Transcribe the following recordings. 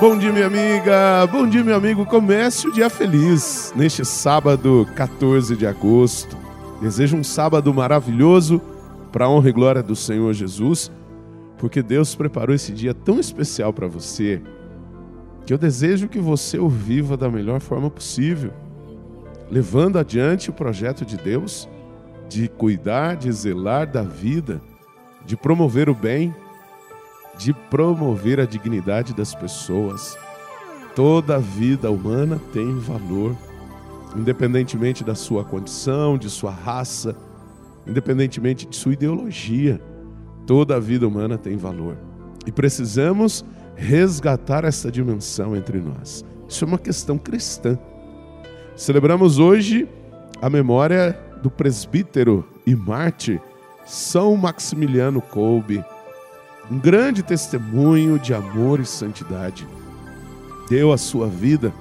Bom dia, minha amiga. Bom dia, meu amigo. Comece o dia feliz neste sábado, 14 de agosto. Desejo um sábado maravilhoso para a honra e glória do Senhor Jesus, porque Deus preparou esse dia tão especial para você, que eu desejo que você o viva da melhor forma possível, levando adiante o projeto de Deus de cuidar, de zelar da vida, de promover o bem de promover a dignidade das pessoas. Toda vida humana tem valor, independentemente da sua condição, de sua raça, independentemente de sua ideologia. Toda a vida humana tem valor. E precisamos resgatar essa dimensão entre nós. Isso é uma questão cristã. Celebramos hoje a memória do presbítero e mártir São Maximiliano Kolbe um grande testemunho de amor e santidade. Deu a sua vida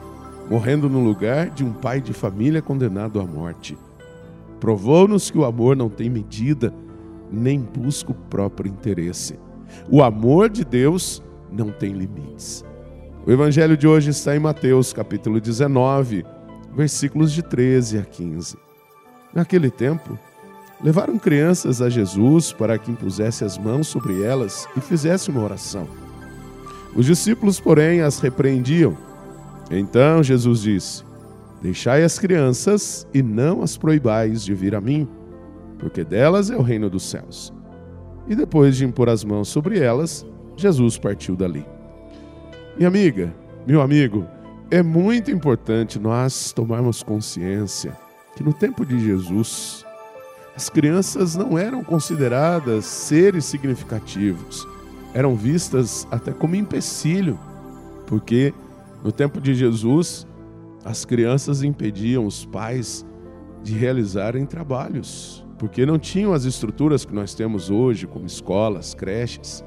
morrendo no lugar de um pai de família condenado à morte. Provou-nos que o amor não tem medida, nem busca o próprio interesse. O amor de Deus não tem limites. O evangelho de hoje está em Mateus, capítulo 19, versículos de 13 a 15. Naquele tempo, Levaram crianças a Jesus para que impusesse as mãos sobre elas e fizesse uma oração. Os discípulos, porém, as repreendiam. Então Jesus disse: Deixai as crianças e não as proibais de vir a mim, porque delas é o reino dos céus. E depois de impor as mãos sobre elas, Jesus partiu dali. Minha amiga, meu amigo, é muito importante nós tomarmos consciência que no tempo de Jesus, as crianças não eram consideradas seres significativos, eram vistas até como empecilho, porque no tempo de Jesus as crianças impediam os pais de realizarem trabalhos, porque não tinham as estruturas que nós temos hoje, como escolas, creches.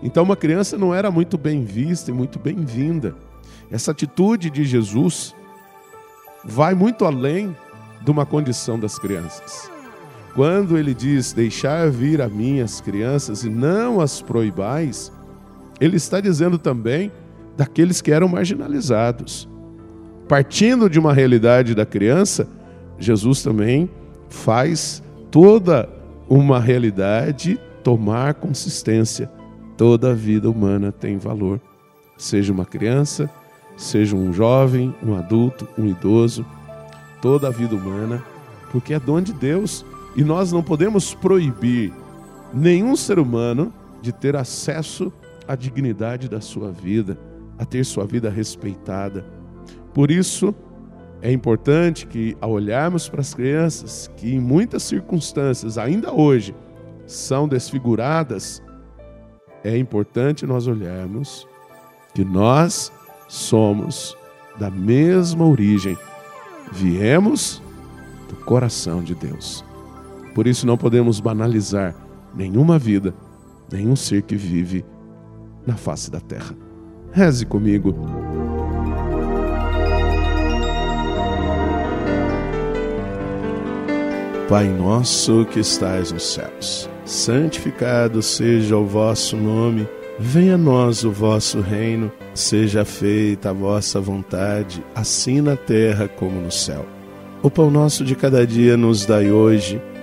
Então, uma criança não era muito bem vista e muito bem-vinda. Essa atitude de Jesus vai muito além de uma condição das crianças. Quando ele diz deixar vir a mim as crianças e não as proibais, ele está dizendo também daqueles que eram marginalizados. Partindo de uma realidade da criança, Jesus também faz toda uma realidade tomar consistência. Toda a vida humana tem valor. Seja uma criança, seja um jovem, um adulto, um idoso, toda a vida humana, porque é dom de Deus e nós não podemos proibir nenhum ser humano de ter acesso à dignidade da sua vida, a ter sua vida respeitada. Por isso, é importante que, ao olharmos para as crianças, que em muitas circunstâncias, ainda hoje, são desfiguradas, é importante nós olharmos que nós somos da mesma origem, viemos do coração de Deus. Por isso não podemos banalizar nenhuma vida, nenhum ser que vive na face da terra. Reze comigo. Pai nosso que estais nos céus, santificado seja o vosso nome, venha a nós o vosso reino, seja feita a vossa vontade, assim na terra como no céu. O pão nosso de cada dia nos dai hoje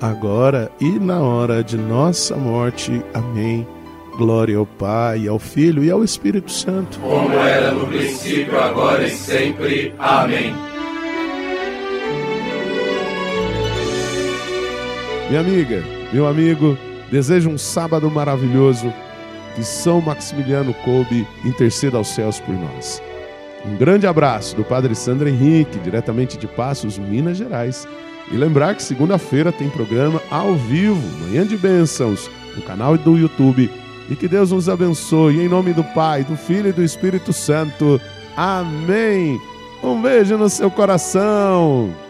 agora e na hora de nossa morte. Amém. Glória ao Pai, ao Filho e ao Espírito Santo. Como era no princípio, agora e sempre. Amém. Minha amiga, meu amigo, desejo um sábado maravilhoso. Que São Maximiliano Kolbe interceda aos céus por nós. Um grande abraço do Padre Sandro Henrique, diretamente de Passos, Minas Gerais. E lembrar que segunda-feira tem programa ao vivo, Manhã de Bênçãos, no canal do YouTube. E que Deus nos abençoe. Em nome do Pai, do Filho e do Espírito Santo. Amém. Um beijo no seu coração.